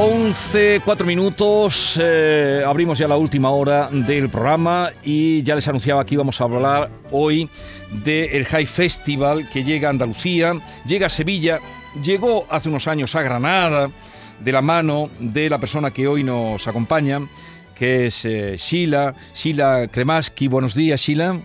11, 4 minutos, eh, abrimos ya la última hora del programa y ya les anunciaba que íbamos a hablar hoy del High Festival que llega a Andalucía, llega a Sevilla, llegó hace unos años a Granada de la mano de la persona que hoy nos acompaña, que es eh, Sheila, Sheila Kremaski. Buenos días, Sheila.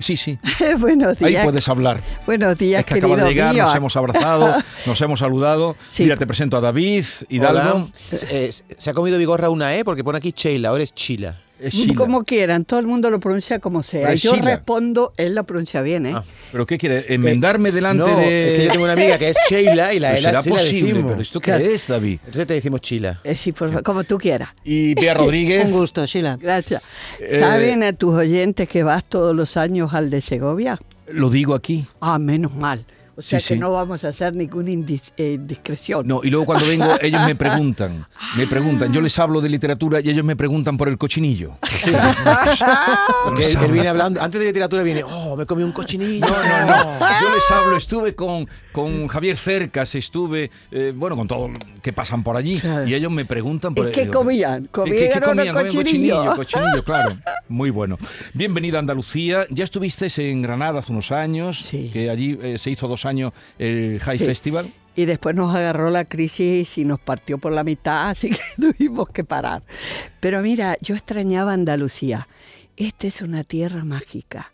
Sí, sí, Buenos ahí puedes hablar. Buenos días, Es que querido acaba de llegar, mío. nos hemos abrazado, nos hemos saludado. Sí. Mira, te presento a David Hidalgo. Hola. Eh, se ha comido Vigorra una E porque pone aquí Sheila, ahora es Chila. Es. Como quieran, todo el mundo lo pronuncia como sea. Yo respondo, él lo pronuncia bien, ¿eh? Ah. ¿Pero qué quiere? ¿Enmendarme delante no, de...? es que yo tengo una amiga que es Sheila y la Pero E la, será sí la posible, decimos. pero ¿esto qué Claro. es, David? Entonces te decimos Chila. Eh, sí, por favor, como tú quieras. Y Bea Rodríguez. Un gusto, Sheila. Gracias. Eh, ¿Saben a tus oyentes que vas todos los años al de Segovia? Lo digo aquí. Ah, menos mal. O sea Sí, que sí. no vamos a hacer ninguna indis- eh, indiscreción. No, y luego cuando vengo, ellos me preguntan, me preguntan, yo les hablo de literatura y ellos me preguntan por el cochinillo. Porque él, él viene hablando, antes de literatura viene, oh, me comí un cochinillo. No, no, no. Yo les hablo, estuve con, con Javier Cercas, estuve, eh, bueno, con todos que pasan por allí. Claro. Y ellos me preguntan por ¿Y qué comían? ¿Qué- ¿Comían qué- qué o no comían? Comían cochinillo? cochinillo, cochinillo, claro. Muy bueno. Bienvenida a Andalucía. Ya estuviste en Granada hace unos años, Sí. que allí eh, se hizo dos años el High Sí. Festival. Y después nos agarró la crisis y nos partió por la mitad, así que tuvimos que parar. Pero mira, yo extrañaba Andalucía. Esta es una tierra mágica.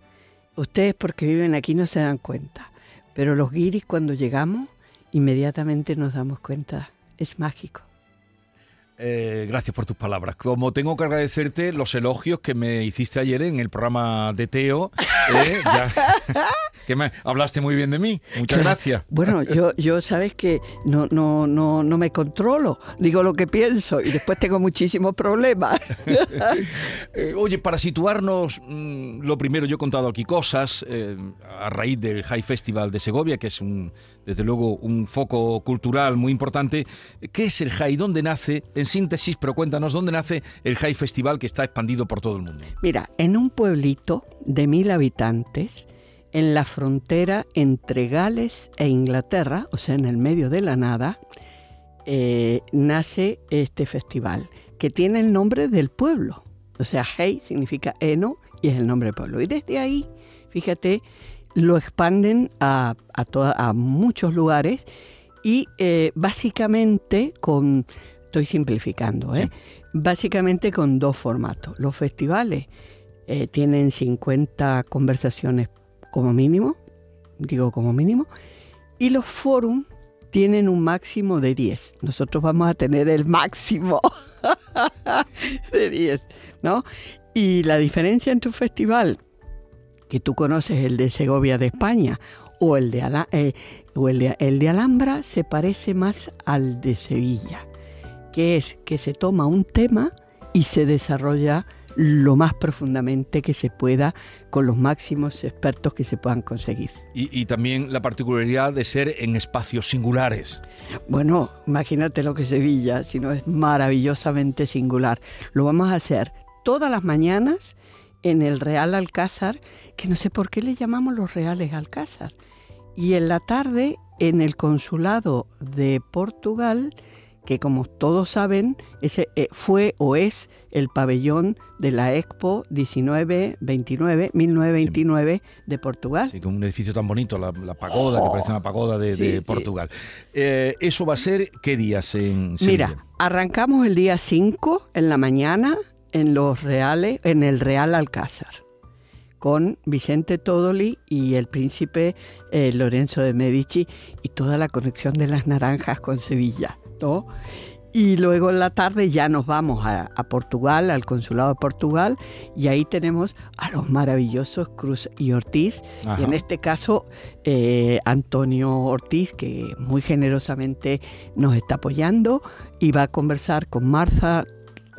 Ustedes porque viven aquí no se dan cuenta. Pero los guiris cuando llegamos, inmediatamente nos damos cuenta. Es mágico. Eh, gracias por tus palabras. Como tengo que agradecerte los elogios que me hiciste ayer en el programa de Teo, eh, ya- que me hablaste muy bien de mí. Muchas Claro. gracias. Bueno, yo, yo sabes que no, no, no, no me controlo. Digo lo que pienso y después tengo muchísimos problemas. Eh, oye, para situarnos, mm, lo primero, yo he contado aquí cosas a raíz del High Festival de Segovia, que es un, desde luego un foco cultural muy importante. ¿Qué es el High? ¿Dónde nace? En síntesis, pero cuéntanos, ¿dónde nace el High Festival que está expandido por todo el mundo? Mira, en un pueblito de mil habitantes, en la frontera entre Gales e Inglaterra, o sea, en el medio de la nada, eh, nace este festival, que tiene el nombre del pueblo. O sea, Hey significa heno y es el nombre del pueblo. Y desde ahí, fíjate, lo expanden a, a, toda- a muchos lugares y eh, básicamente con, estoy simplificando, ¿eh? básicamente con dos formatos. Los festivales eh, tienen 50 conversaciones como mínimo, digo como mínimo, y los forums tienen un máximo de 10. Nosotros vamos a tener el máximo de 10, ¿no? Y la diferencia entre un festival que tú conoces, el de Segovia de España, o el de, Ala- eh, o el de, el de Alhambra, se parece más al de Sevilla, que es que se toma un tema y se desarrolla lo más profundamente que se pueda con los máximos expertos que se puedan conseguir. Y, y también la particularidad de ser en espacios singulares. Bueno, imagínate lo que Sevilla, si no es maravillosamente singular. Lo vamos a hacer todas las mañanas en el Real Alcázar, que no sé por qué le llamamos los Reales Alcázar. Y en la tarde en el Consulado de Portugal, que como todos saben, ese eh, fue o es el pabellón de la Expo 1929, 1929 de Portugal. Sí, con un edificio tan bonito, la, la pagoda, que parece una pagoda de, Sí, de sí. Portugal. Eh, ¿Eso va a ser qué días en Sevilla? Mira, arrancamos el día 5 en la mañana en los reales, en el Real Alcázar, con Vicente Todoli y el príncipe eh, Lorenzo de Medici y toda la conexión de las naranjas con Sevilla, ¿no? Y luego en la tarde ya nos vamos a, a Portugal, al consulado de Portugal, y ahí tenemos a los maravillosos Cruz y Ortiz. Ajá. Y en este caso, eh, Antonio Ortiz, que muy generosamente nos está apoyando y va a conversar con Martha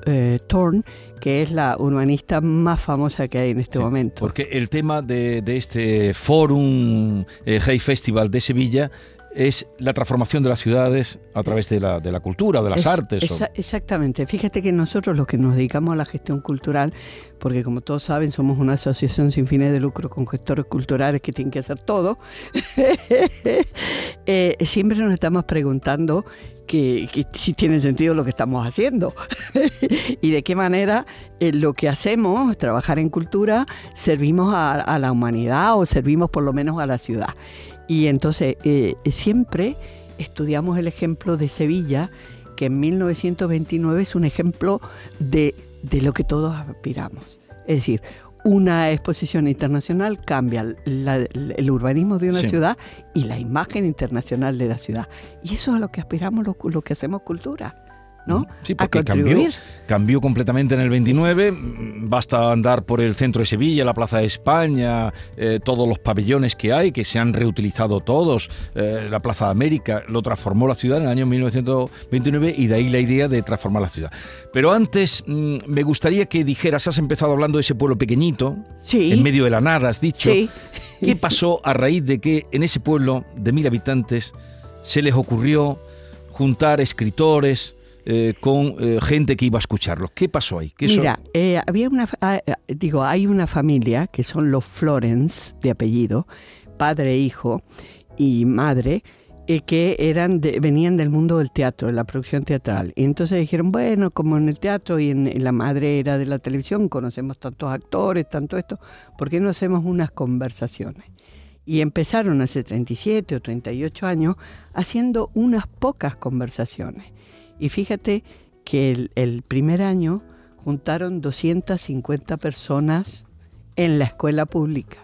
eh, Thorne, que es la urbanista más famosa que hay en este Sí, momento. Porque el tema de, de este Forum eh, Hey Festival de Sevilla es la transformación de las ciudades a través de la, de la cultura, de las Es- artes. o- exactamente. Fíjate que nosotros los que nos dedicamos a la gestión cultural, porque como todos saben somos una asociación sin fines de lucro con gestores culturales que tienen que hacer todo, eh, siempre nos estamos preguntando que, que si tiene sentido lo que estamos haciendo y de qué manera eh, lo que hacemos, trabajar en cultura, servimos a, a la humanidad o servimos por lo menos a la ciudad. Y entonces eh, siempre estudiamos el ejemplo de Sevilla, que en 1929 es un ejemplo de, de lo que todos aspiramos. Es decir, una exposición internacional cambia la- el urbanismo de una Sí. ciudad y la imagen internacional de la ciudad. Y eso es a lo que aspiramos los, los que hacemos cultura, ¿no? Sí, a porque cambió, contribuir. cambió completamente en el 29. mm, Basta andar por el centro de Sevilla, la Plaza de España, eh, todos los pabellones que hay, que se han reutilizado todos. eh, la Plaza de América lo transformó la ciudad en el año 1929 y de ahí la idea de transformar la ciudad. Pero antes mm, me gustaría que dijeras, has empezado hablando de ese pueblo pequeñito, Sí, en medio de la nada, has dicho. sí. ¿Qué pasó a raíz de que en ese pueblo de mil habitantes se les ocurrió juntar escritores eh, con eh, gente que iba a escucharlos? ¿Qué pasó ahí? ¿Qué Mira, eh, había una, ah, ah, digo, hay una familia que son los Florence de apellido, padre, e hijo y madre, eh, que eran de- venían del mundo del teatro, de la producción teatral. Y entonces dijeron, bueno, como en el teatro y en, en la madre era de la televisión, conocemos tantos actores, tanto esto, ¿por qué no hacemos unas conversaciones? Y empezaron hace 37 o 38 años haciendo unas pocas conversaciones. Y fíjate que el, el primer año juntaron 250 personas en la escuela pública.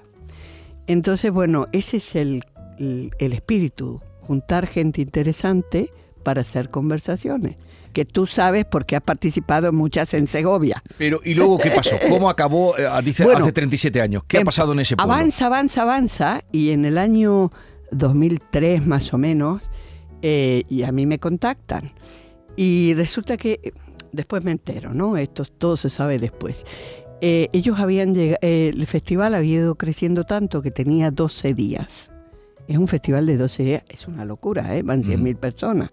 Entonces, bueno, ese es el, el- el espíritu, juntar gente interesante para hacer conversaciones, que tú sabes porque has participado en muchas en Segovia. Pero, ¿y luego qué pasó? ¿Cómo acabó, eh, dice, Bueno, hace 37 años? ¿Qué ha em- pasado en ese pueblo? Avanza, avanza, avanza, y en el año 2003 más o menos, eh, y a mí me contactan. Y resulta que, eh, después me entero, ¿no? Esto todo se sabe después. Eh, ellos habían llegado, el festival había ido creciendo tanto que tenía 12 días. Es un festival de 12 días, es una locura, ¿eh? van 100.000 personas.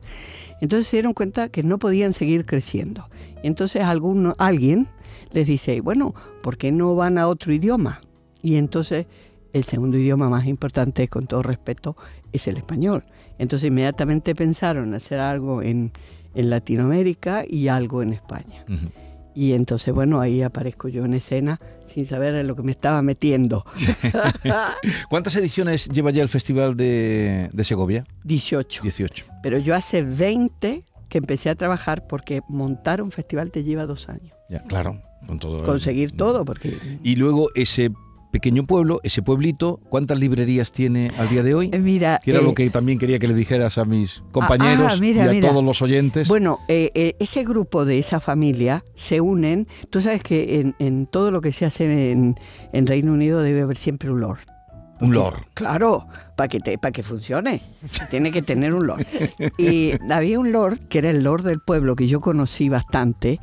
Entonces se dieron cuenta que no podían seguir creciendo. Entonces alguno, alguien les dice, bueno, ¿por qué no van a otro idioma? Y entonces el segundo idioma más importante, con todo respeto, es el español. Entonces inmediatamente pensaron en hacer algo en, en Latinoamérica y algo en España. Y entonces, bueno, ahí aparezco yo en escena sin saber en lo que me estaba metiendo. ¿Cuántas ediciones lleva ya el Festival de, de Segovia? 18. 18. Pero yo hace 20 que empecé a trabajar porque montar un festival te lleva dos años. Ya, claro. Con todo, Conseguir todo, porque... Y luego ese pequeño pueblo, ese pueblito, ¿cuántas librerías tiene al día de hoy? Eh, Mira, Que era eh, lo que también quería que le dijeras a mis compañeros ah, mira, y a mira. todos los oyentes. Bueno, eh, eh, ese grupo de esa familia se unen. Tú sabes que en, en todo lo que se hace en, en Reino Unido debe haber siempre un lord. un lord. Claro, para que, te- para que funcione. Tiene que tener un lord. Y había un lord, que era el lord del pueblo, que yo conocí bastante,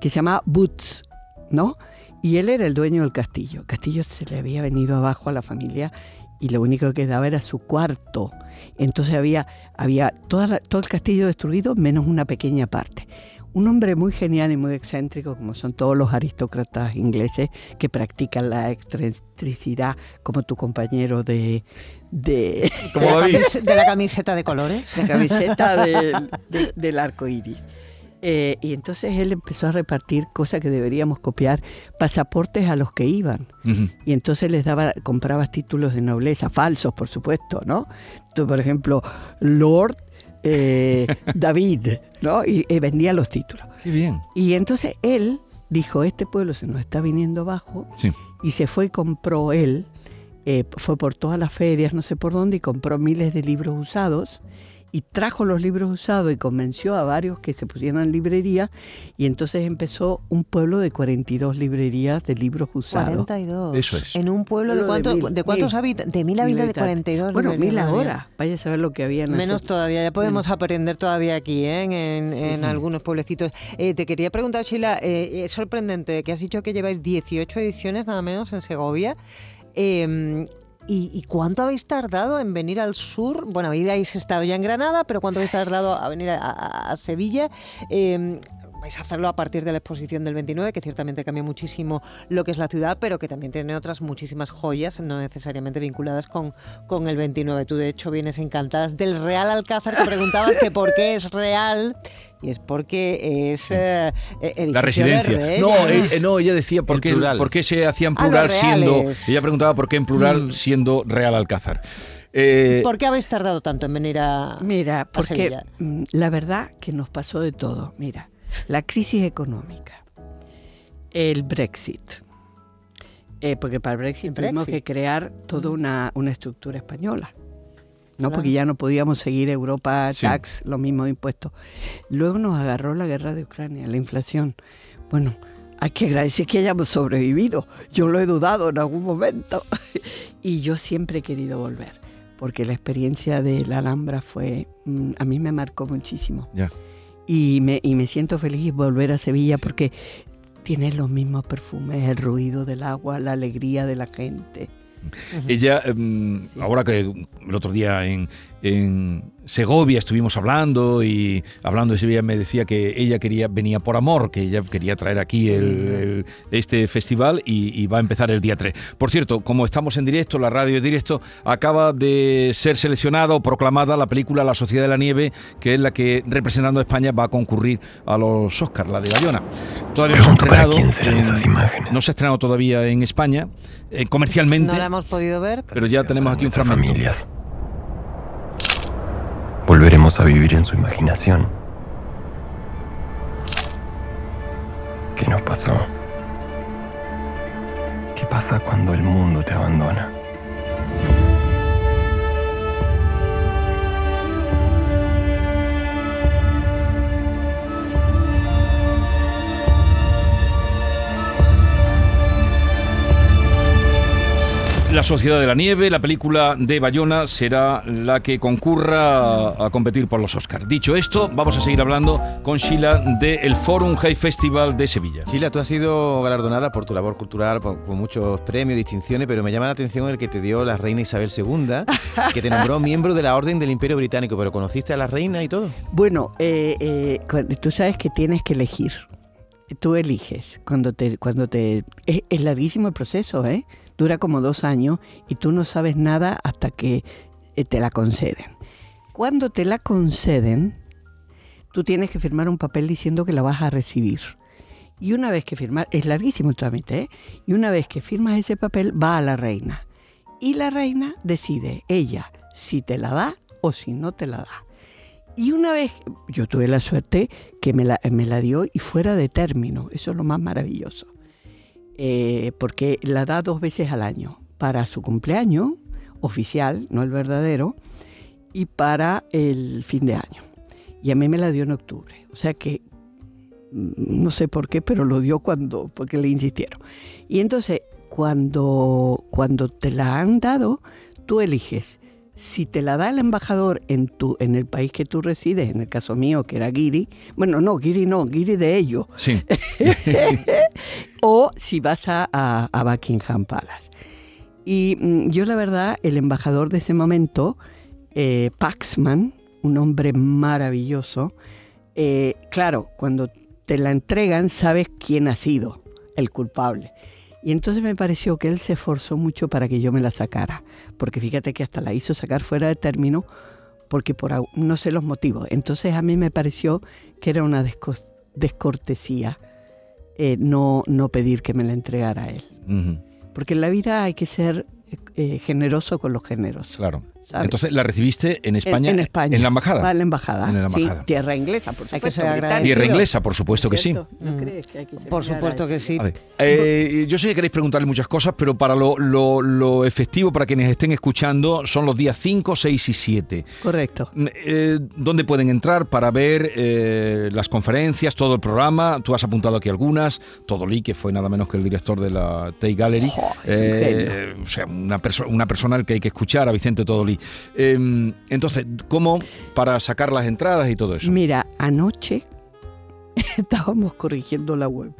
que se llamaba Boots, ¿no? Y él era el dueño del castillo. El castillo se le había venido abajo a la familia y lo único que quedaba era su cuarto. Entonces había, había toda la- todo el castillo destruido menos una pequeña parte. Un hombre muy genial y muy excéntrico, como son todos los aristócratas ingleses que practican la excentricidad, como tu compañero de, de, de, la David. camis- de la camiseta de colores. la camiseta del- de- del arco iris. Eh, y entonces él empezó a repartir cosas que deberíamos copiar, pasaportes a los que iban. Y entonces les daba, comprabas títulos de nobleza, falsos, por supuesto, ¿no? Por ejemplo, Lord eh, David, ¿no? Y, y vendía los títulos. Qué bien. Y entonces él dijo, este pueblo se nos está viniendo abajo, Sí. y se fue y compró él, eh, fue por todas las ferias, no sé por dónde, y compró miles de libros usados y trajo los libros usados y convenció a varios que se pusieran en librería y entonces empezó un pueblo de 42 librerías de libros usados. 42. Eso es. En un pueblo de, Pueblo de cuánto- mil, de cuántos mil. habitantes? De mil habitantes, de 42. Bueno, librerías, mil ahora. Vaya a saber lo que había en Menos ese- todavía, ya podemos aprender todavía aquí, ¿eh? en, en- Sí. en algunos pueblecitos. Eh, te quería preguntar, Sheila, eh, es sorprendente que has dicho que lleváis 18 ediciones nada menos en Segovia. Eh, ¿y, cuánto habéis tardado en venir al sur? Bueno, habéis estado ya en Granada, pero ¿cuánto habéis tardado a venir a Sevilla? Eh, vais a hacerlo a partir de la exposición del 29, que ciertamente cambia muchísimo lo que es la ciudad, pero que también tiene otras muchísimas joyas, no necesariamente vinculadas con, con el 29. Tú, de hecho, vienes encantadas del Real Alcázar, que preguntabas que por qué es real, y es porque es eh, eh, La de residencia. reyes. No, eh, eh, no, ella decía por qué, plural. por qué se hacía en Ah, plural siendo. Ella preguntaba por qué en plural Mm. siendo Real Alcázar. Eh, ¿Por qué habéis tardado tanto en venir a, Mira, porque Sevilla. mm, la verdad que nos pasó de todo. Mira, la crisis económica, el Brexit. Eh, porque para el Brexit, El tuvimos Brexit. que crear toda una, una estructura española. ¿no? Claro. Porque ya no podíamos seguir Europa, Sí. tax, los mismos impuestos. Luego nos agarró la guerra de Ucrania, la inflación. Bueno, hay que agradecer que hayamos sobrevivido. Yo lo he dudado en algún momento. y yo siempre he querido volver, porque la experiencia de la Alhambra fue, mm, a mí me marcó muchísimo. Y me, y me siento feliz volver a Sevilla porque tiene los mismos perfumes, el ruido del agua, la alegría de la gente. Ella, em, Sí. ahora que el otro día en, en Segovia estuvimos hablando y hablando de Sevilla me decía que ella quería venía por amor, que ella quería traer aquí el- el- este festival y, y va a empezar el día 3. Por cierto, como estamos en directo, la radio en directo, acaba de ser seleccionada o proclamada la película La Sociedad de la Nieve, que es la que representando a España va a concurrir a los Oscars, la de Bayona. Todavía no se ha estrenado, quién serán en- esas imágenes. no se ha estrenado todavía en España, eh, comercialmente. No la hemos podido ver. Pero ya tenemos aquí un fragmento. familias. Volveremos a vivir en su imaginación. ¿Qué nos pasó? ¿Qué pasa cuando el mundo te abandona? La Sociedad de la Nieve, la película de Bayona, será la que concurra a, competir por los Oscars. Dicho esto, vamos a seguir hablando con Sheila del Forum High Festival de Sevilla. Sheila, tú has sido galardonada por tu labor cultural, por, con muchos premios, distinciones, pero me llama la atención el que te dio la reina Isabel II, que te nombró miembro de la Orden del Imperio Británico, pero ¿conociste a la reina y todo? Bueno, eh, eh, tú sabes que tienes que elegir. Tú eliges cuando te, cuando te, es, es larguísimo el proceso, ¿eh? Dura como dos años y tú no sabes nada hasta que eh, te la conceden. Cuando te la conceden, tú tienes que firmar un papel diciendo que la vas a recibir. Y una vez que firmas, es larguísimo el trámite, ¿eh? Y una vez que firmas ese papel, va a la reina. Y la reina decide, ella, si te la da o si no te la da. Y una vez, yo tuve la suerte que me la, me la dio y fuera de término, eso es lo más maravilloso, Eh, porque la da dos veces al año, para su cumpleaños oficial, no el verdadero, y para el fin de año. Y a mí me la dio en octubre, o sea que mm, no sé por qué, pero lo dio cuando, porque le insistieron. Y entonces, cuando, cuando te la han dado, tú eliges si te la da el embajador en, tu, en el país que tú resides, en el caso mío, que era Guiri, bueno, no, Guiri no, Guiri de ellos, Sí, o si vas a, a- a Buckingham Palace. Y mm, yo la verdad, el embajador de ese momento, eh, Paxman, un hombre maravilloso, eh, claro, cuando te la entregan sabes quién ha sido el culpable. Y entonces me pareció que él se esforzó mucho para que yo me la sacara, porque fíjate que hasta la hizo sacar fuera de término, porque por no sé los motivos. Entonces a mí me pareció que era una desco- descortesía eh, no, no pedir que me la entregara a él. Porque en la vida hay que ser eh, generoso con los generosos. claro. ¿sabes? Entonces, ¿la recibiste en España? En, en España. ¿En la embajada? Va en la embajada. En la sí, tierra inglesa, por supuesto. Hay que. Tierra inglesa, por supuesto que sí. ¿No Mm. crees que hay que ser Por supuesto que sí. Eh, yo sé que queréis preguntarle muchas cosas, pero para lo, lo- lo efectivo, para quienes estén escuchando, son los días 5, 6 y 7. Correcto. Mm, eh, ¿Dónde pueden entrar para ver eh, las conferencias, todo el programa? Tú has apuntado aquí algunas. Todolí, que fue nada menos que el director de la Tate Gallery. Es un Eh, o sea, una, perso- una persona al que hay que escuchar, a Vicente Todolí. Eh, entonces, ¿cómo para sacar las entradas y todo eso? Mira, anoche estábamos corrigiendo la web,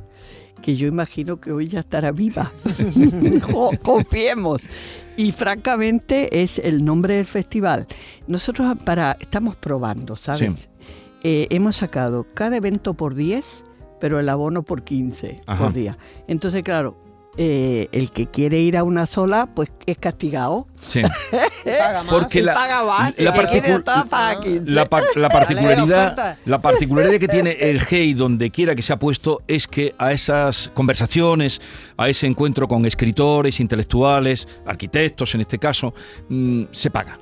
que yo imagino que hoy ya estará viva. Confiemos. Y francamente es el nombre del festival. Nosotros para estamos probando, ¿sabes? Eh, hemos sacado cada evento por 10, pero el abono por 15 Ajá. por día. Entonces, claro, eh, el que quiere ir a una sola, pues es castigado. Sí. Paga más. Porque la- paga más. la El que quiere particu- otra paga 15. La, par- la oferta. particularidad, la particularidad que tiene el GEI donde quiera que se ha puesto es que a esas conversaciones, a ese encuentro con escritores, intelectuales, arquitectos en este caso, mm, se paga.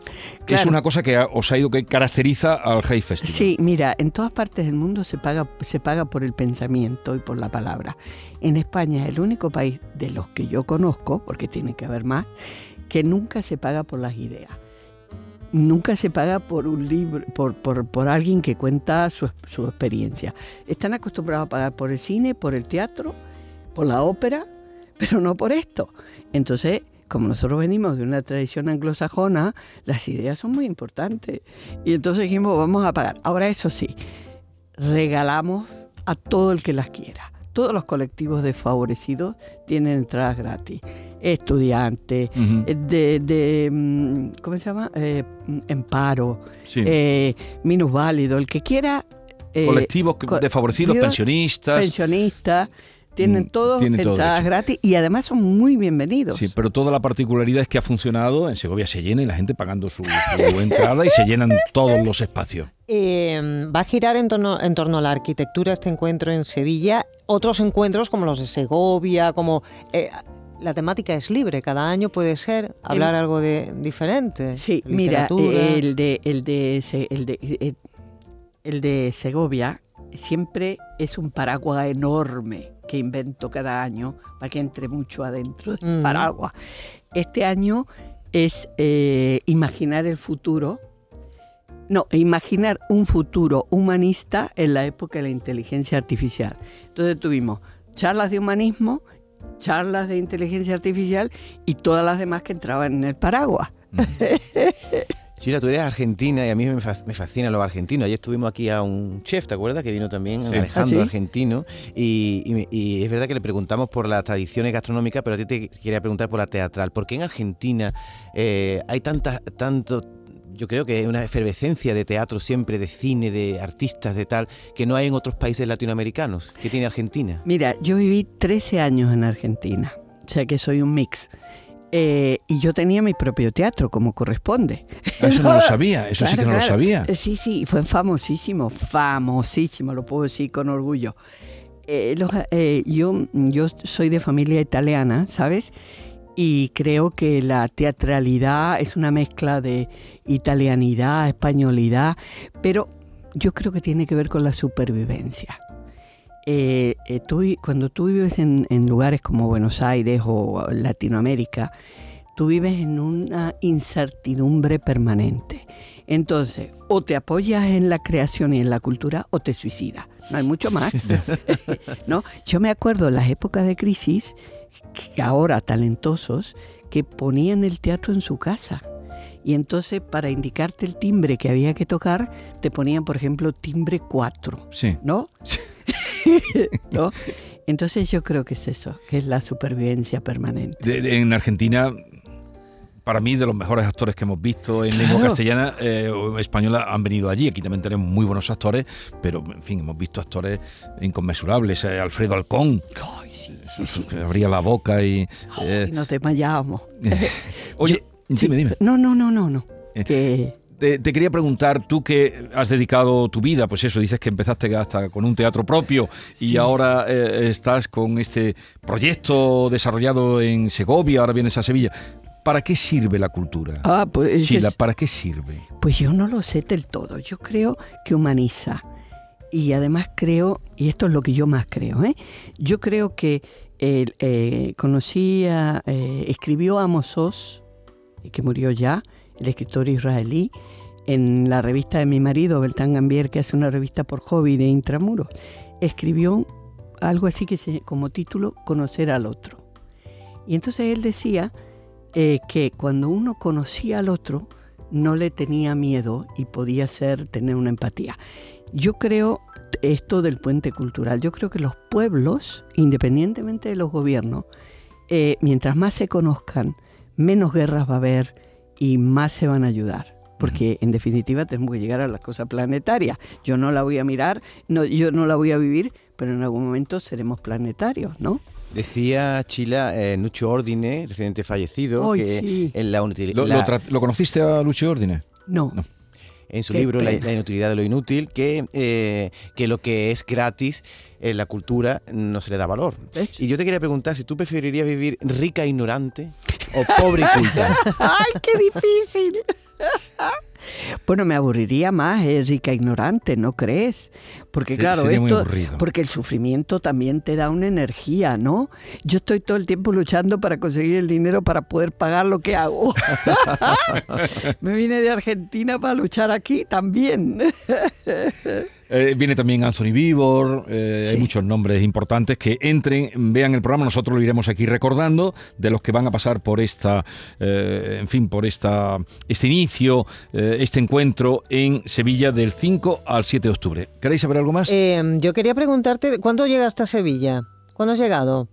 Que Es Claro. una cosa que os ha ido que caracteriza al GEI Festival. Sí, mira, en todas partes del mundo se paga, se paga por el pensamiento y por la palabra. En España es el único país de los que yo conozco, porque tiene que haber más, que nunca se paga por las ideas. Nunca se paga por un libro, por, por, por alguien que cuenta su, su experiencia. Están acostumbrados a pagar por el cine, por el teatro, por la ópera, pero no por esto. Entonces, como nosotros venimos de una tradición anglosajona, las ideas son muy importantes. Y entonces dijimos, vamos a pagar. Ahora, eso sí, regalamos a todo el que las quiera. Todos los colectivos desfavorecidos tienen entradas gratis. Estudiantes, eh, de, de, mm, ¿cómo se llama? Eh, mm, Emparo, sí. eh, minusválido, el que quiera. eh, Colectivos co- desfavorecidos, pensionistas. pensionistas, tienen Mm, todos tienen todo entradas derecho. gratis y además son muy bienvenidos. Sí, pero toda la particularidad es que ha funcionado, en Segovia se llena y la gente pagando su, su entrada y se llenan todos los espacios. Eh, va a girar en torno, en torno a la arquitectura este encuentro en Sevilla. Otros encuentros como los de Segovia, como... eh, la temática es libre, cada año puede ser hablar algo de diferente. Sí, mira, literatura. eh, el de, el de, el de, eh, el de Segovia siempre es un paraguas enorme que invento cada año para que entre mucho adentro del Ujú. paraguas. Este año es eh, imaginar el futuro. No, imaginar un futuro humanista en la época de la inteligencia artificial. Entonces tuvimos charlas de humanismo, charlas de inteligencia artificial y todas las demás que entraban en el paraguas. Sheila, tú eres argentina y a mí me, fa- me fascinan los argentinos. Ayer estuvimos aquí a un chef, ¿te acuerdas? Que vino también, Sí. Alejandro, ¿Ah, sí? argentino. Y, y y es verdad que le preguntamos por las tradiciones gastronómicas, pero a ti te quería preguntar por la teatral. ¿Por qué en Argentina eh, hay tanta, tanto, yo creo que hay una efervescencia de teatro siempre, de cine, de artistas, de tal, que no hay en otros países latinoamericanos? ¿Qué tiene Argentina? Mira, yo viví 13 años en Argentina, o sea que soy un mix. Eh, y yo tenía mi propio teatro, como corresponde. Eso no lo sabía, eso sí que Claro, no lo claro. sabía. Eh, Sí, sí, fue famosísimo, famosísimo, lo puedo decir con orgullo. Eh, los- eh, yo, yo soy de familia italiana, ¿sabes? Y creo que la teatralidad es una mezcla de italianidad, españolidad, pero yo creo que tiene que ver con la supervivencia. Eh, eh, tú cuando tú vives en, en lugares como Buenos Aires o Latinoamérica, tú vives en una incertidumbre permanente. Entonces, o te apoyas en la creación y en la cultura o te suicidas. No hay mucho más. ¿no? Yo me acuerdo las épocas de crisis, que ahora talentosos, que ponían el teatro en su casa. Y entonces, para indicarte el timbre que había que tocar, te ponían, por ejemplo, timbre 4, Sí. ¿no? ¿No? Entonces yo creo que es eso, que es la supervivencia permanente. De- de- en Argentina, para mí, de los mejores actores que hemos visto en lengua Claro. castellana eh, o española han venido allí. Aquí también tenemos muy buenos actores, pero en fin, hemos visto actores inconmensurables. Eh, Alfredo Alcón, Ay, sí, que abría la boca y. Ay, eh, nos desmayábamos. oye, Sí, dime, dime. No, no, no, no, no. Que Te, te quería preguntar, tú que has dedicado tu vida, pues eso, dices que empezaste hasta con un teatro propio y Sí. ahora eh, estás con este proyecto desarrollado en Segovia, ahora vienes a Sevilla. ¿para qué sirve la cultura? Ah, pues, es- ¿para qué sirve? pues yo no lo sé del todo. Yo creo que humaniza. Y además creo, y esto es lo que yo más creo, ¿eh? yo creo que eh, conocí a, eh, escribió Amos Oz, que murió ya, el escritor israelí, en la revista de mi marido, Beltán Gambier, que hace una revista por hobby de Intramuros. Escribió algo así que se, como título, Conocer al otro. Y entonces él decía eh, que cuando uno conocía al otro, no le tenía miedo y podía ser, tener una empatía. Yo creo esto del puente cultural, yo creo que los pueblos, independientemente de los gobiernos, eh, mientras más se conozcan, menos guerras va a haber y más se van a ayudar. Porque en definitiva tenemos que llegar a la cosa planetaria. Yo no la voy a mirar, no, yo no la voy a vivir, pero en algún momento seremos planetarios, ¿no? Decía Chila eh, Nucho Ordine, recientemente fallecido, que sí. en, la ¿Lo, la- lo conociste a Lucio Ordine? No. No. En su Qué libro la, inutilidad de lo inútil, que, eh, que lo que es gratis en la cultura no se le da valor. ¿Ves? Y yo te quería preguntar si tú preferirías vivir rica e ignorante o pobre y culta. ¡Ay, qué difícil! Bueno, me aburriría más, es rica ignorante, ¿no crees? Porque Sí, claro, esto, porque el sufrimiento también te da una energía, ¿no? Yo estoy todo el tiempo luchando para conseguir el dinero para poder pagar lo que hago. me vine de Argentina para luchar aquí también. Eh, viene también Anthony Vivor, eh, hay muchos nombres importantes que entren, vean el programa, nosotros lo iremos aquí recordando de los que van a pasar por esta, eh, en fin, por esta, este inicio, eh, este encuentro en Sevilla del 5 al 7 de octubre. ¿Queréis saber algo más? Eh, yo quería preguntarte, ¿cuándo llegaste a Sevilla? ¿Cuándo has llegado?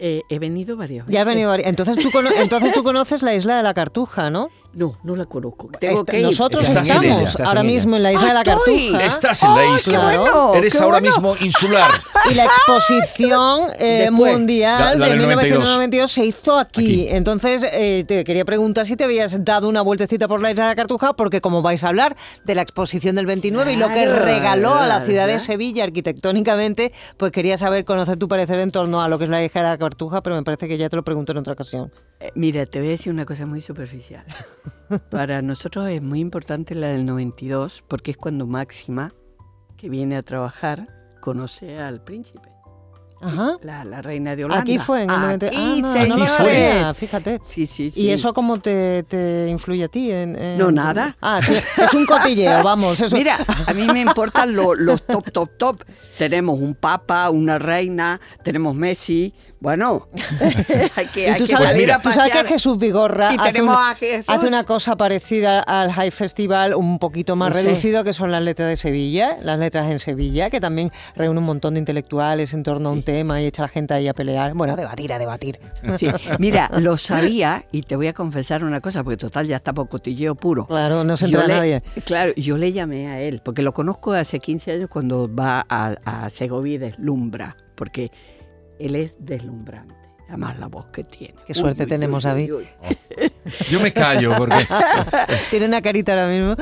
Eh, he venido varias veces. Ya has venido vari- Entonces tú, entonces tú conoces la isla de la Cartuja, ¿no? No, no la conozco. Tengo Esta- que ir. nosotros Estás en ella, estamos estás ahora en ella. mismo en la isla de la Ah, estoy. Cartuja. Estás en la ¡Ay, isla. qué bueno! Eres qué ahora bueno! mismo insular. Y la exposición eh, mundial La- la de del 1992 se hizo aquí. Aquí. Entonces, eh, te quería preguntar si te habías dado una vueltecita por la isla de la Cartuja, porque como vais a hablar de la exposición del 29 y lo que Claro, regaló a la ciudad de ¿verdad? Sevilla arquitectónicamente, pues quería saber, conocer tu parecer en torno a lo que es la isla de la Cartuja, pero me parece que ya te lo pregunto en otra ocasión. Eh, Mira, te voy a decir una cosa muy superficial. Para nosotros es muy importante la del 92 porque es cuando Máxima, que viene a trabajar, conoce al príncipe, Ajá. la, la reina de Holanda. Aquí fue en el 90. Aquí, Ah, no, no fue. fíjate. Sí, sí, sí. ¿Y eso cómo te, te influye a ti? En, en- No, nada. Ah, sí, es un cotilleo, vamos. Eso. Mira, a mí me importan lo- los top, top, top. Tenemos un papa, una reina, tenemos Messi. Bueno, hay que, hay tú que sabes, salir a tú sabes que. Jesús Vigorra hace, una, a Jesús. hace una cosa parecida al High Festival, un poquito más sé. reducido, que son las letras de Sevilla, las letras en Sevilla, que también reúne un montón de intelectuales en torno a un tema y echa a la gente ahí a pelear. Bueno, a debatir, a debatir. Sí, Mira, lo sabía y te voy a confesar una cosa, porque total ya está por cotilleo puro. Claro, no se le- nadie. Claro, yo le llamé a él, porque lo conozco hace 15 años cuando va a, a Segovia y deslumbra, porque él es deslumbrante. Además, la voz que tiene. Qué suerte tenemos, David. Yo me callo porque, Tiene una carita ahora mismo.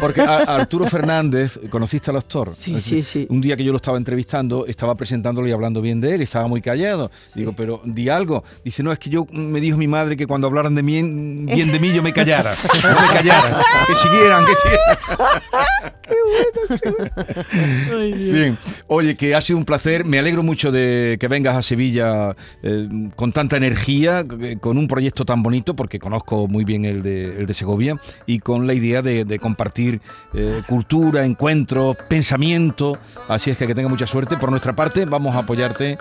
porque a- a Arturo Fernández, ¿conociste al actor? Sí, sí, sí. Un día que yo lo estaba entrevistando, estaba presentándolo y hablando bien de él, estaba muy callado. Digo, pero di algo. Dice, no, es que yo me dijo mi madre que cuando hablaran de mí, bien de mí, yo me callara. No me callara. Que siguieran, que siguieran. Bien, oye, que ha sido un placer. Me alegro mucho de que vengas a Sevilla eh, con tanta energía, eh, con un proyecto tan bonito, porque conozco muy bien el de, el de Segovia, y con la idea de, de compartir eh, cultura, encuentros, pensamiento. Así es que que tenga mucha suerte. Por nuestra parte, vamos a apoyarte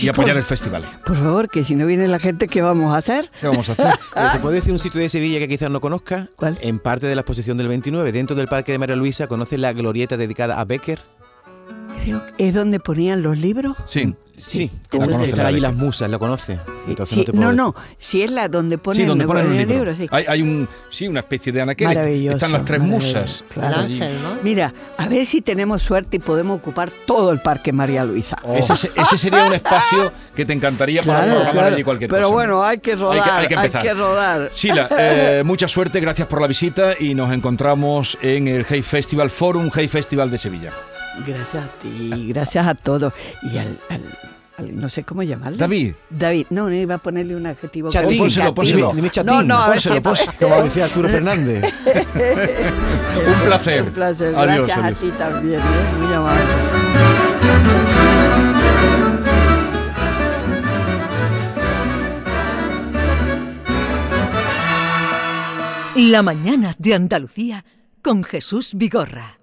y apoyar por- el festival. Por favor, que si no viene la gente, ¿qué vamos a hacer? ¿Qué vamos a hacer? Eh, ¿Te puedo decir un sitio de Sevilla que quizás no conozca? ¿Cuál? En parte de la exposición del 29, dentro del Parque de María Luisa, ¿conoces la glorieta dedicada a Becker? Creo que es donde ponían los libros. Sí. Sí, la como que conoce están la allí las musas, ¿lo? Entonces Sí, no te puedo no, no, si es la donde ponen, Sí, donde ponen el el libro. libro, sí. Hay, hay un, sí, una especie de anaquel. Maravilloso, Están las tres musas. Claro. Mira, a ver si tenemos suerte y podemos ocupar todo el Parque María Luisa. Ese, se- ese sería un espacio que te encantaría para Claro, programar claro. allí cualquier Pero cosa. bueno, hay que rodar, Hay que- hay hay que empezar. rodar. Sheila, eh, mucha suerte, gracias por la visita y nos encontramos en el Hey Festival, Forum Hey Festival de Sevilla. Gracias a ti, gracias a todos. Y al- no sé cómo llamarle. David. David, no, no iba a ponerle un adjetivo. Chatín. Pónselo, pónselo. Dime, dime chatín. No, no, a ver pónselo, si- pónselo, como decía Arturo Fernández. Un placer. Un placer. Adiós, Gracias adiós. a ti también, ¿eh? muy amable. La mañana de Andalucía con Jesús Vigorra.